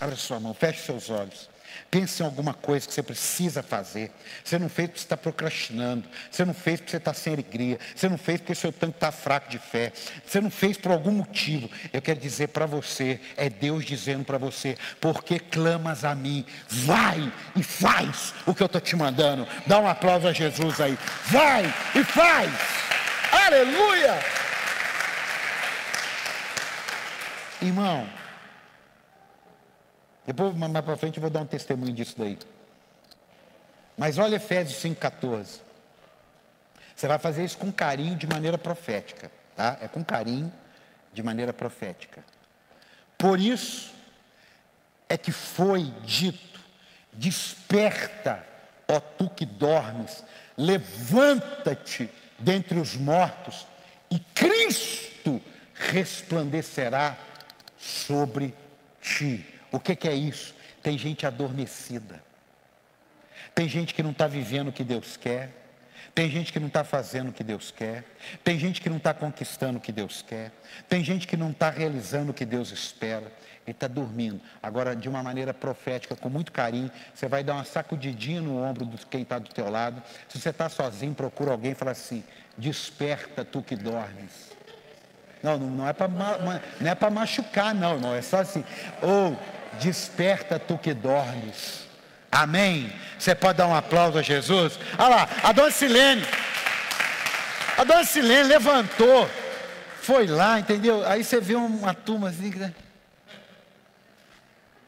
Abra sua mão, feche seus olhos. Pense em alguma coisa que você precisa fazer. Você não fez porque você está procrastinando. Você não fez porque você está sem alegria. Você não fez porque o seu tanque está fraco de fé. Você não fez por algum motivo. Eu quero dizer para você, é Deus dizendo para você, porque clamas a mim, vai e faz o que eu estou te mandando. Dá um aplauso a Jesus aí. Vai e faz. Aleluia! Irmão, depois, mais para frente, eu vou dar um testemunho disso daí. Mas olha Efésios 5,14. Você vai fazer isso com carinho de maneira profética. Tá? É com carinho de maneira profética. Por isso é que foi dito: desperta, ó tu que dormes, levanta-te dentre os mortos, e Cristo resplandecerá sobre ti. O que, que é isso? Tem gente adormecida. Tem gente que não está vivendo o que Deus quer. Tem gente que não está fazendo o que Deus quer. Tem gente que não está conquistando o que Deus quer. Tem gente que não está realizando o que Deus espera. Ele está dormindo. Agora, de uma maneira profética, com muito carinho, você vai dar uma sacudidinha no ombro de quem está do teu lado. Se você está sozinho, procura alguém e fala assim: desperta tu que dormes. Não, não é para é machucar, não, não. É só assim. Ou oh, desperta tu que dormes. Amém? Você pode dar um aplauso a Jesus? Olha lá, a dona Silene. A dona Silene levantou, foi lá, entendeu? Aí você vê uma turma assim. Né?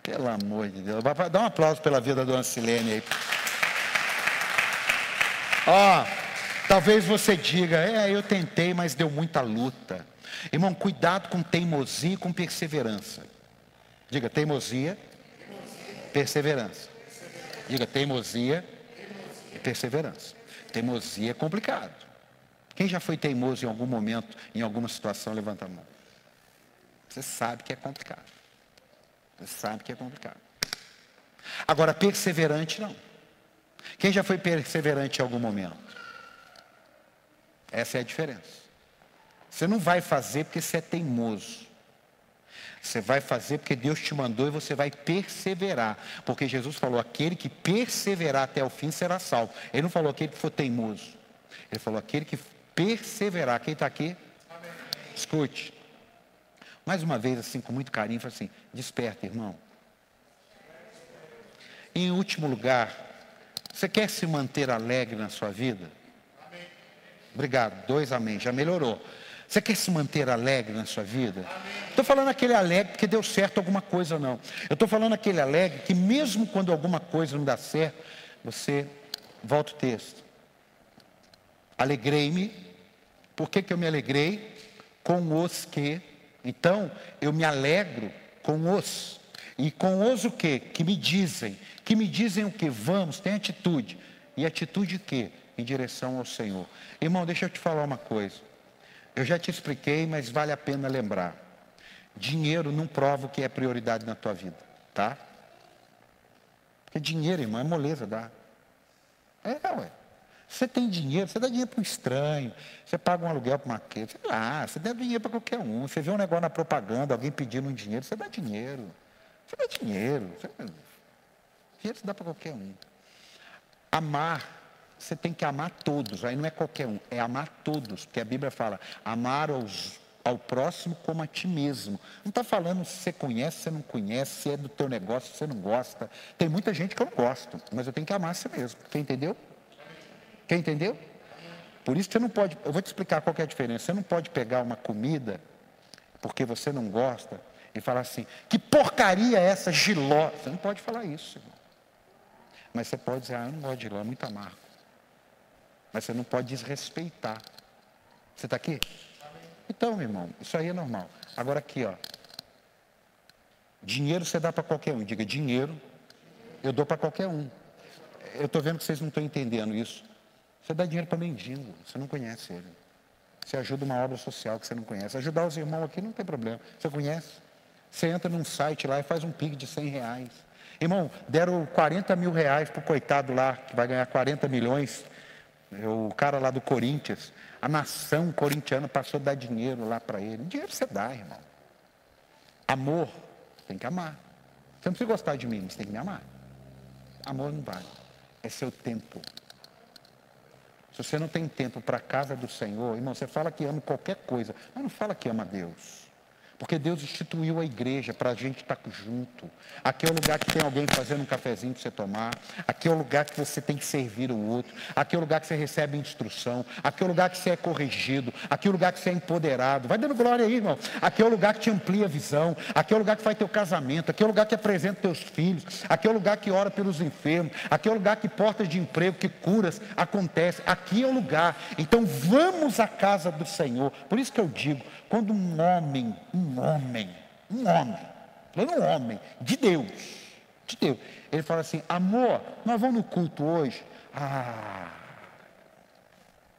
Pelo amor de Deus. Dá um aplauso pela vida da dona Silene aí. Ó, oh, talvez você diga, é, eu tentei, mas deu muita luta. Irmão, cuidado com teimosia e com perseverança. Diga teimosia, perseverança. Diga teimosia e perseverança. Teimosia é complicado. Quem já foi teimoso em algum momento, em alguma situação, levanta a mão. Você sabe que é complicado. Você sabe que é complicado. Agora, perseverante não. Quem já foi perseverante em algum momento? Essa é a diferença. Você não vai fazer porque você é teimoso. Você vai fazer porque Deus te mandou e você vai perseverar. Porque Jesus falou: aquele que perseverar até o fim será salvo. Ele não falou aquele que for teimoso. Ele falou aquele que perseverar. Quem está aqui? Amém. Escute. Mais uma vez, assim, com muito carinho, fala assim: desperta, irmão. Em último lugar, você quer se manter alegre na sua vida? Amém. Obrigado. Dois amém. Já melhorou. Você quer se manter alegre na sua vida? Estou falando aquele alegre porque deu certo alguma coisa, não. Eu estou falando aquele alegre que mesmo quando alguma coisa não dá certo, você volta o texto. Alegrei-me. Por que, que eu me alegrei? Com os que. Então, eu me alegro com os. E com os o que? Que me dizem. Que me dizem o que? Vamos, tem atitude. E atitude o que? Em direção ao Senhor. Irmão, deixa eu te falar uma coisa. Eu já te expliquei, mas vale a pena lembrar. Dinheiro não prova o que é prioridade na tua vida, tá? Porque dinheiro, irmão, é moleza, dá. É, ué. Você tem dinheiro, você dá dinheiro para um estranho, você paga um aluguel para uma queixa, sei lá, você dá dinheiro para qualquer um. Você vê um negócio na propaganda, alguém pedindo um dinheiro, você dá dinheiro. Você dá dinheiro. Você... Dinheiro você dá para qualquer um. Amar você tem que amar todos. Aí não é qualquer um, é amar todos. Porque a Bíblia fala, amar aos, ao próximo como a ti mesmo. Não está falando se você conhece, se não conhece, se é do teu negócio, se você não gosta. Tem muita gente que eu não gosto, mas eu tenho que amar a si mesmo. Quem entendeu? Quem entendeu? Por isso você não pode, eu vou te explicar qual é a diferença. Você não pode pegar uma comida, porque você não gosta, e falar assim, que porcaria é essa giló? Você não pode falar isso. Irmão. Mas você pode dizer, ah, eu não gosto de giló, é muito amargo. Mas você não pode desrespeitar. Você está aqui? Então, irmão, isso aí é normal. Agora aqui, ó. Dinheiro você dá para qualquer um. Diga, dinheiro eu dou para qualquer um. Eu estou vendo que vocês não estão entendendo isso. Você dá dinheiro para mendigo, você não conhece ele. Você ajuda uma obra social que você não conhece. Ajudar os irmãos aqui não tem problema. Você conhece? Você entra num site lá e faz um pig de 100 reais. Irmão, deram 40 mil reais para o coitado lá, que vai ganhar 40 milhões. O cara lá do Corinthians, a nação corintiana passou a dar dinheiro lá para ele. Dinheiro você dá, irmão. Amor, tem que amar. Você não precisa gostar de mim, você tem que me amar. Amor não vale. É seu tempo. Se você não tem tempo para a casa do Senhor, irmão, você fala que ama qualquer coisa, mas não fala que ama Deus. Porque Deus instituiu a igreja para a gente estar tá junto. Aqui é o lugar que tem alguém fazendo um cafezinho para você tomar. Aqui é o lugar que você tem que servir o outro. Aqui é o lugar que você recebe instrução. Aqui é o lugar que você é corrigido. Aqui é o lugar que você é empoderado. Vai dando glória aí, irmão. Aqui é o lugar que te amplia a visão. Aqui é o lugar que faz teu casamento. Aqui é o lugar que apresenta teus filhos. Aqui é o lugar que ora pelos enfermos. Aqui é o lugar que portas de emprego, que curas acontecem. Aqui é o lugar. Então vamos à casa do Senhor. Por isso que eu digo, quando um homem, um homem, um homem, um homem, de Deus, de Deus, ele fala assim: amor, nós vamos no culto hoje. Ah,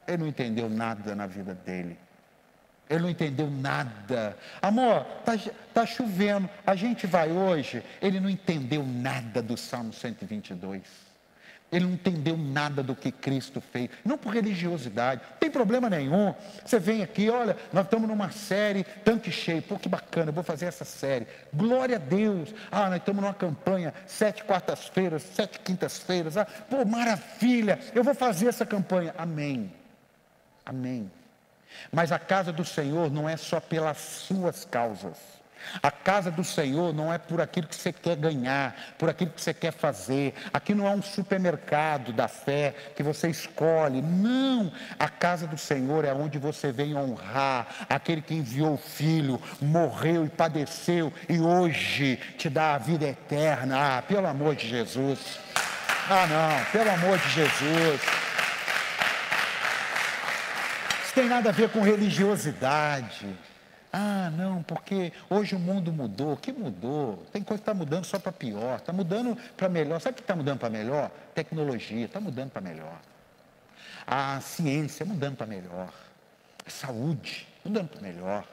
ele não entendeu nada na vida dele. Ele não entendeu nada. Amor, está tá chovendo, a gente vai hoje. Ele não entendeu nada do Salmo 122. Ele não entendeu nada do que Cristo fez, não por religiosidade, não tem problema nenhum. Você vem aqui, olha, nós estamos numa série tanque cheio, pô, que bacana, eu vou fazer essa série. Glória a Deus. Ah, nós estamos numa campanha, sete quartas-feiras, sete quintas-feiras. Ah, pô, maravilha, eu vou fazer essa campanha. Amém. Amém. Mas a casa do Senhor não é só pelas suas causas. A casa do Senhor não é por aquilo que você quer ganhar, por aquilo que você quer fazer. Aqui não é um supermercado da fé que você escolhe. Não. A casa do Senhor é onde você vem honrar aquele que enviou o filho, morreu e padeceu e hoje te dá a vida eterna. Ah, pelo amor de Jesus. Ah, não, pelo amor de Jesus. tem nada a ver com religiosidade. Ah, não, porque hoje o mundo mudou. que mudou? Tem coisa que está mudando só para pior. Está mudando para melhor. Sabe o que está mudando para melhor? Tecnologia está mudando para melhor. A ciência mudando para melhor. A saúde mudando para melhor.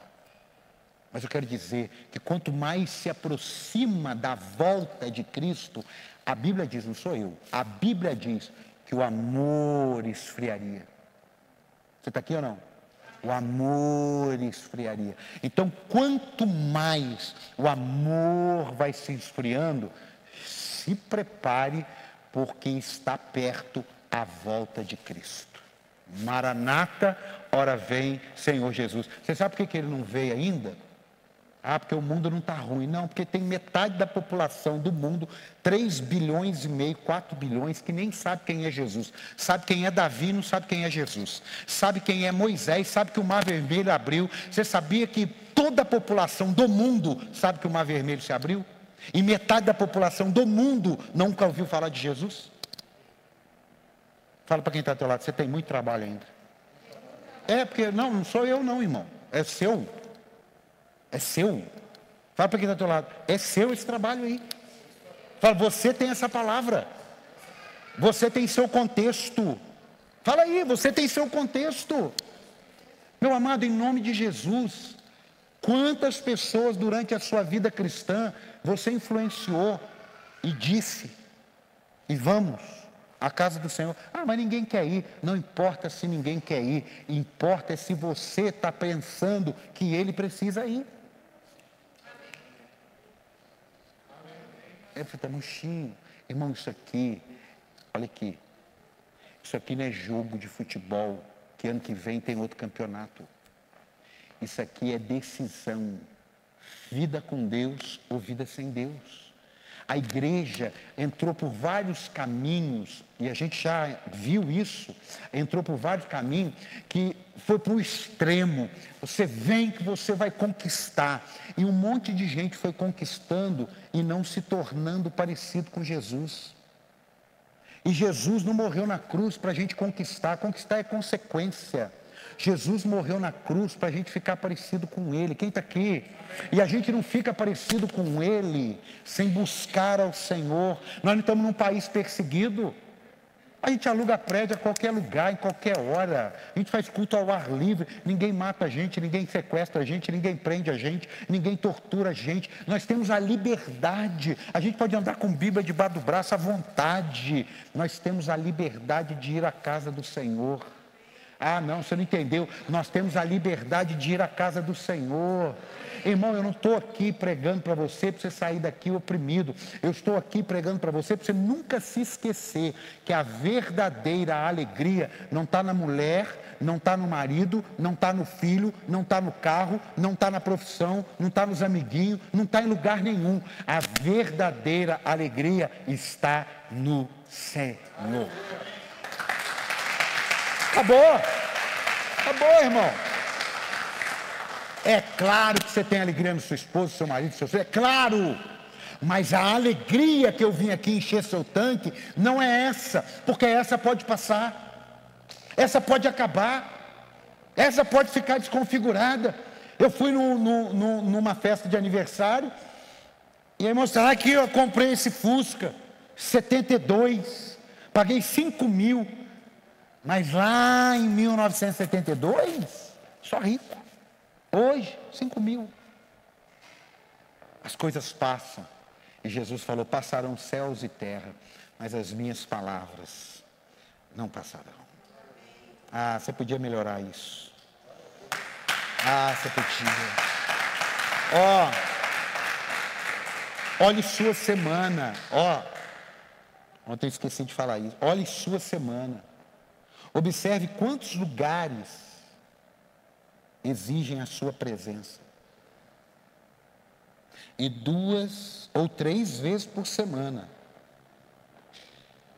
Mas eu quero dizer que quanto mais se aproxima da volta de Cristo, a Bíblia diz, não sou eu, a Bíblia diz que o amor esfriaria. Você está aqui ou não? O amor esfriaria. Então, quanto mais o amor vai se esfriando, se prepare, porque está perto a volta de Cristo. Maranata, ora vem Senhor Jesus. Você sabe por que ele não veio ainda? Ah, porque o mundo não está ruim. Não, porque tem metade da população do mundo, 3 bilhões e meio, 4 bilhões, que nem sabe quem é Jesus. Sabe quem é Davi, não sabe quem é Jesus. Sabe quem é Moisés, sabe que o Mar Vermelho abriu. Você sabia que toda a população do mundo sabe que o Mar Vermelho se abriu? E metade da população do mundo nunca ouviu falar de Jesus? Fala para quem está ao teu lado, você tem muito trabalho ainda. É, porque não, não sou eu não, irmão. É seu. É seu. Fala para quem está do teu lado. É seu esse trabalho aí. Fala, você tem essa palavra. Você tem seu contexto. Fala aí, você tem seu contexto. Meu amado, em nome de Jesus, quantas pessoas durante a sua vida cristã você influenciou e disse, e vamos à casa do Senhor. Ah, mas ninguém quer ir. Não importa se ninguém quer ir, importa é se você está pensando que ele precisa ir. É, está murchinho. Irmão, isso aqui, olha aqui. Isso aqui não é jogo de futebol, que ano que vem tem outro campeonato. Isso aqui é decisão. Vida com Deus ou vida sem Deus. A igreja entrou por vários caminhos, e a gente já viu isso, entrou por vários caminhos que foi para o extremo. Você vem que você vai conquistar. E um monte de gente foi conquistando e não se tornando parecido com Jesus. E Jesus não morreu na cruz para a gente conquistar, conquistar é consequência. Jesus morreu na cruz para a gente ficar parecido com Ele. Quem está aqui? E a gente não fica parecido com Ele sem buscar ao Senhor. Nós não estamos num país perseguido. A gente aluga prédio a qualquer lugar, em qualquer hora. A gente faz culto ao ar livre. Ninguém mata a gente, ninguém sequestra a gente, ninguém prende a gente, ninguém tortura a gente. Nós temos a liberdade. A gente pode andar com Bíblia debaixo do braço à vontade. Nós temos a liberdade de ir à casa do Senhor. Ah, não, você não entendeu. Nós temos a liberdade de ir à casa do Senhor. Irmão, eu não estou aqui pregando para você para você sair daqui oprimido. Eu estou aqui pregando para você para você nunca se esquecer que a verdadeira alegria não está na mulher, não está no marido, não está no filho, não está no carro, não está na profissão, não está nos amiguinhos, não está em lugar nenhum. A verdadeira alegria está no Senhor. Acabou. Acabou, irmão. É claro que você tem alegria no seu esposo, seu marido, seu filho. É claro. Mas a alegria que eu vim aqui encher seu tanque não é essa, porque essa pode passar, essa pode acabar, essa pode ficar desconfigurada. Eu fui no, no, no, numa festa de aniversário e aí mostraram aqui, eu comprei esse Fusca 72, paguei 5 mil. Mas lá em 1972, só rico. Hoje, 5 mil. As coisas passam. E Jesus falou: passarão céus e terra, mas as minhas palavras não passarão. Ah, você podia melhorar isso. Ah, você podia. Ó, oh, olhe sua semana. Ó, oh, ontem esqueci de falar isso. Olhe sua semana. Observe quantos lugares exigem a sua presença. E duas ou três vezes por semana,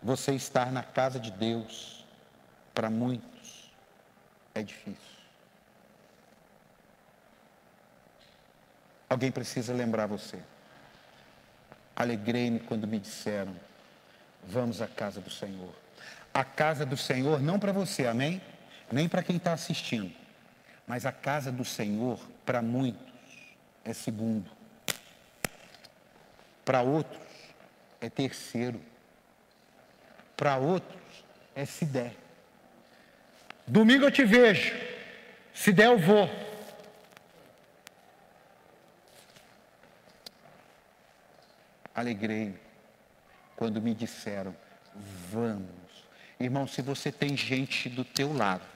você estar na casa de Deus, para muitos, é difícil. Alguém precisa lembrar você. Alegrei-me quando me disseram: vamos à casa do Senhor a casa do Senhor, não para você, amém? nem para quem está assistindo. Mas a casa do Senhor, para muitos, é segundo. Para outros, é terceiro. Para outros, é se der. Domingo eu te vejo. Se der, eu vou. Alegrei-me quando me disseram: vamos. Irmão, se você tem gente do teu lado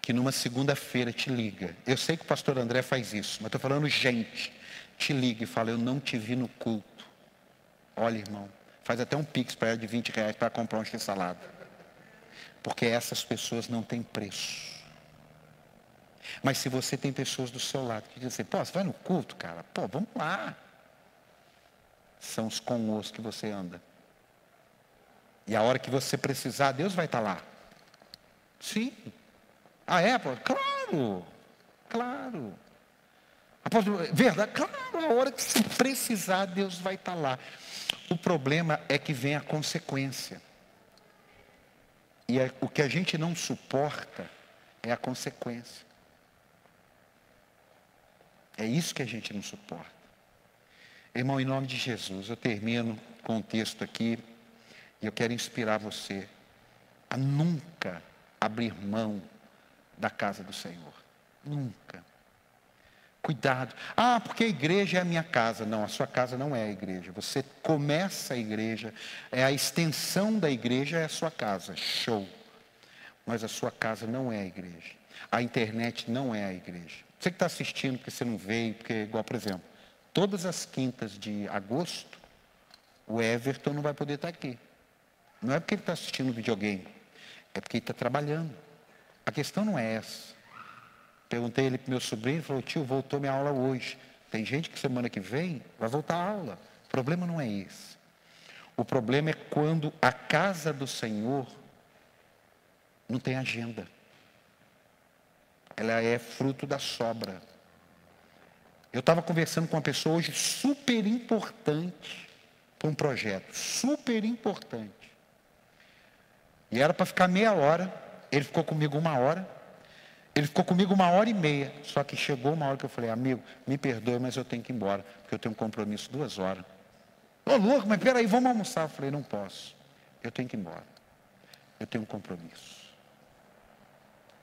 que numa segunda-feira te liga, eu sei que o pastor André faz isso, mas estou falando gente, te liga e fala: eu não te vi no culto. Olha, irmão, faz até um pix para ela de 20 reais para comprar um salada. Porque essas pessoas não têm preço. Mas se você tem pessoas do seu lado que dizem pô, você vai no culto, cara? Pô, vamos lá. São os com os que você anda. E a hora que você precisar, Deus vai estar lá. Sim. Ah, é? Claro. Claro. Verdade? Claro, a hora que você precisar, Deus vai estar lá. O problema é que vem a consequência. E é, o que a gente não suporta é a consequência. É isso que a gente não suporta. Irmão, em nome de Jesus, eu termino com um texto aqui e eu quero inspirar você a nunca abrir mão da casa do Senhor. Nunca. Cuidado. Ah, porque a igreja é a minha casa. Não, a sua casa não é a igreja. Você começa a igreja, é a extensão da igreja é a sua casa. Show. Mas a sua casa não é a igreja. A internet não é a igreja. Você que está assistindo porque você não veio, porque, igual, por exemplo, todas as quintas de agosto, o Everton não vai poder estar aqui. Não é porque ele está assistindo videogame, é porque ele está trabalhando. A questão não é essa. Perguntei ele para meu sobrinho, ele falou, tio, voltou minha aula hoje. Tem gente que semana que vem vai voltar a aula. O problema não é esse. O problema é quando a casa do Senhor não tem agenda. Ela é fruto da sobra. Eu estava conversando com uma pessoa hoje super importante para um projeto, super importante. E era para ficar meia hora, ele ficou comigo uma hora, ele ficou comigo uma hora e meia, só que chegou uma hora que eu falei, amigo, me perdoe, mas eu tenho que ir embora, porque eu tenho um compromisso duas horas. Ô louco, mas peraí, vamos almoçar. Eu falei, não posso, eu tenho que ir embora. Eu tenho um compromisso.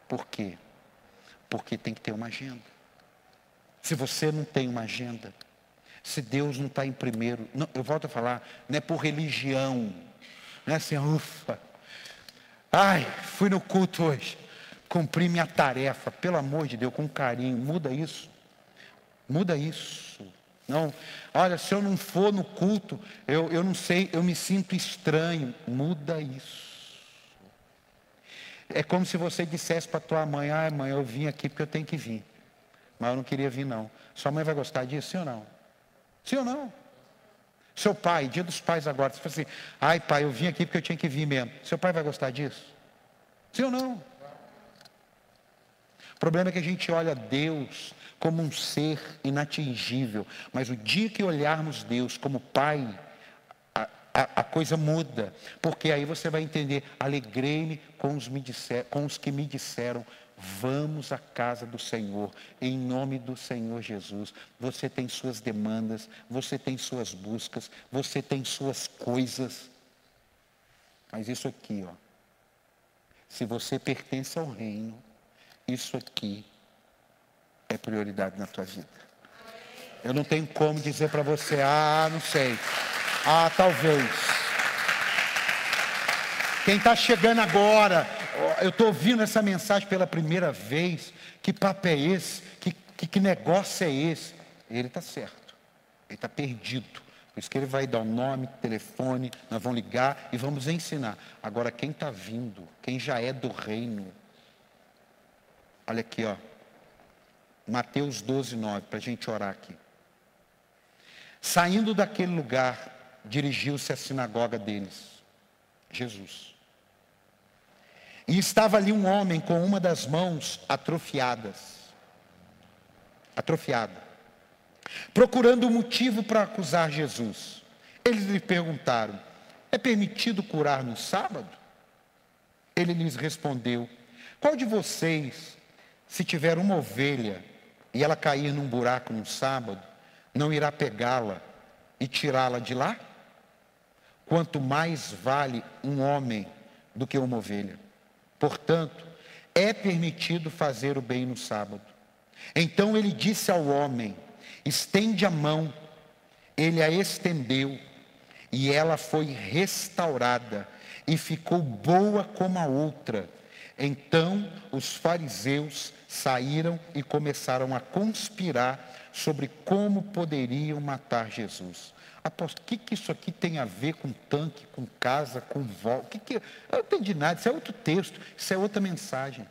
Por quê? Porque tem que ter uma agenda. Se você não tem uma agenda, se Deus não está em primeiro, não, eu volto a falar, não é por religião, não é assim, ufa, ai, fui no culto hoje, cumpri minha tarefa, pelo amor de Deus, com carinho, muda isso. Muda isso. Não, olha, se eu não for no culto, eu, eu não sei, eu me sinto estranho. Muda isso. É como se você dissesse para tua mãe, ai mãe, eu vim aqui porque eu tenho que vir. Mas eu não queria vir não. Sua mãe vai gostar disso, sim ou não? Sim ou não? Seu pai, dia dos pais agora, você fala assim, ai pai, eu vim aqui porque eu tinha que vir mesmo. Seu pai vai gostar disso? Sim ou não? O problema é que a gente olha Deus como um ser inatingível, mas o dia que olharmos Deus como Pai, a, a, a coisa muda, porque aí você vai entender, alegrei-me com, com os que me disseram, Vamos à casa do Senhor, em nome do Senhor Jesus. Você tem suas demandas, você tem suas buscas, você tem suas coisas. Mas isso aqui, ó. Se você pertence ao reino, isso aqui é prioridade na tua vida. Eu não tenho como dizer para você, ah, não sei. Ah, talvez. Quem está chegando agora, eu estou ouvindo essa mensagem pela primeira vez. Que papo é esse? Que, que, que negócio é esse? Ele está certo. Ele está perdido. Por isso que ele vai dar o nome, telefone, nós vamos ligar e vamos ensinar. Agora, quem está vindo, quem já é do reino, Olha aqui, ó. Mateus 12, 9, para a gente orar aqui. Saindo daquele lugar, dirigiu-se à sinagoga deles, Jesus. E estava ali um homem com uma das mãos atrofiadas. Atrofiada. Procurando um motivo para acusar Jesus. Eles lhe perguntaram: É permitido curar no sábado? Ele lhes respondeu: Qual de vocês, se tiver uma ovelha e ela cair num buraco no sábado, não irá pegá-la e tirá-la de lá? Quanto mais vale um homem do que uma ovelha. Portanto, é permitido fazer o bem no sábado. Então ele disse ao homem: estende a mão. Ele a estendeu e ela foi restaurada e ficou boa como a outra. Então os fariseus saíram e começaram a conspirar sobre como poderiam matar Jesus. Apóstolo, o que, que isso aqui tem a ver com tanque, com casa, com? O que que... Eu não entendi nada, isso é outro texto, isso é outra mensagem.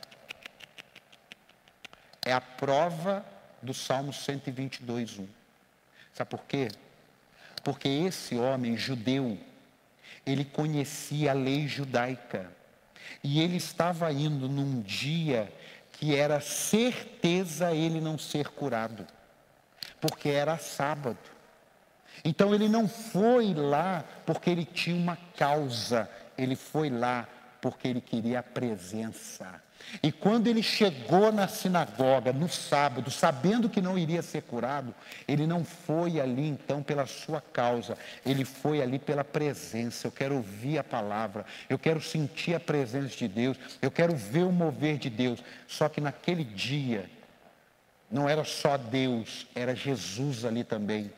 É a prova do Salmo 122, 1. Sabe por quê? Porque esse homem judeu, ele conhecia a lei judaica. E ele estava indo num dia que era certeza ele não ser curado. Porque era sábado. Então ele não foi lá porque ele tinha uma causa, ele foi lá porque ele queria a presença. E quando ele chegou na sinagoga no sábado, sabendo que não iria ser curado, ele não foi ali então pela sua causa, ele foi ali pela presença. Eu quero ouvir a palavra, eu quero sentir a presença de Deus, eu quero ver o mover de Deus. Só que naquele dia, não era só Deus, era Jesus ali também.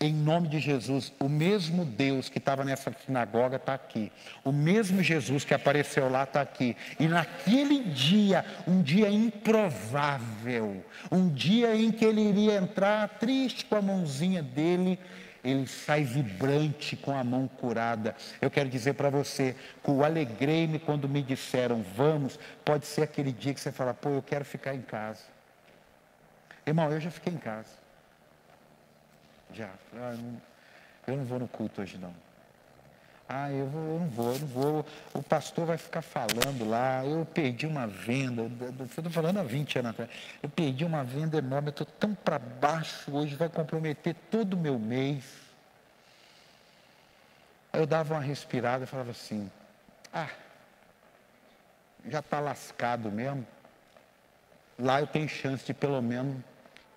Em nome de Jesus, o mesmo Deus que estava nessa sinagoga está aqui. O mesmo Jesus que apareceu lá está aqui. E naquele dia, um dia improvável, um dia em que ele iria entrar triste com a mãozinha dele, ele sai vibrante com a mão curada. Eu quero dizer para você que o alegrei-me quando me disseram vamos, pode ser aquele dia que você fala, pô, eu quero ficar em casa. Irmão, eu já fiquei em casa. Já. Ah, não, eu não vou no culto hoje não. Ah, eu, vou, eu não vou, eu não vou. O pastor vai ficar falando lá. Eu perdi uma venda. Eu estou falando há 20 anos atrás. Eu perdi uma venda enorme. Eu estou tão para baixo hoje. Vai comprometer todo o meu mês. Aí eu dava uma respirada e falava assim: Ah, já está lascado mesmo. Lá eu tenho chance de pelo menos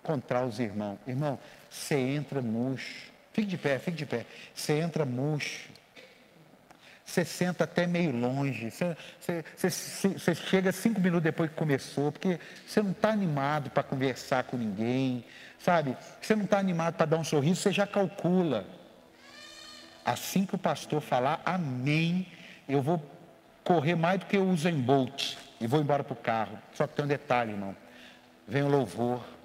encontrar os irmãos. Irmão, você entra murcho. Fique de pé, fique de pé. Você entra murcho. Você senta até meio longe. Você, você, você, você chega cinco minutos depois que começou, porque você não está animado para conversar com ninguém, sabe? Você não está animado para dar um sorriso, você já calcula. Assim que o pastor falar amém, eu vou correr mais do que uso em Bolt e vou embora para o carro. Só que tem um detalhe, irmão. Vem o louvor.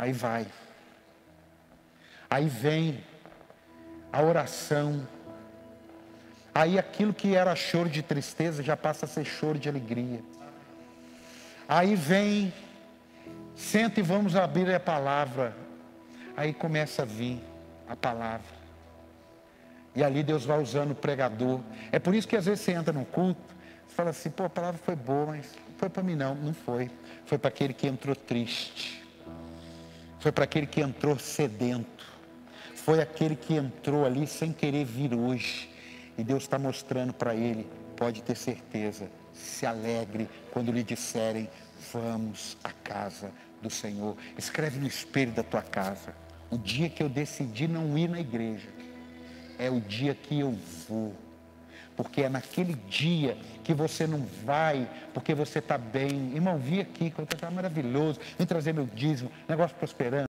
Aí vai. Aí vem a oração. Aí aquilo que era choro de tristeza já passa a ser choro de alegria. Aí vem, senta e vamos abrir a palavra. Aí começa a vir a palavra. E ali Deus vai usando o pregador. É por isso que às vezes você entra num culto, você fala assim, pô, a palavra foi boa, mas não foi para mim não, não foi. Foi para aquele que entrou triste foi para aquele que entrou sedento, foi aquele que entrou ali sem querer vir hoje. E Deus está mostrando para ele: pode ter certeza, se alegre quando lhe disserem, vamos à casa do Senhor. Escreve no espelho da tua casa. O dia que eu decidi não ir na igreja, é o dia que eu vou porque é naquele dia que você não vai, porque você está bem. Irmão, vi aqui, está maravilhoso, vem trazer meu dízimo, negócio prosperando.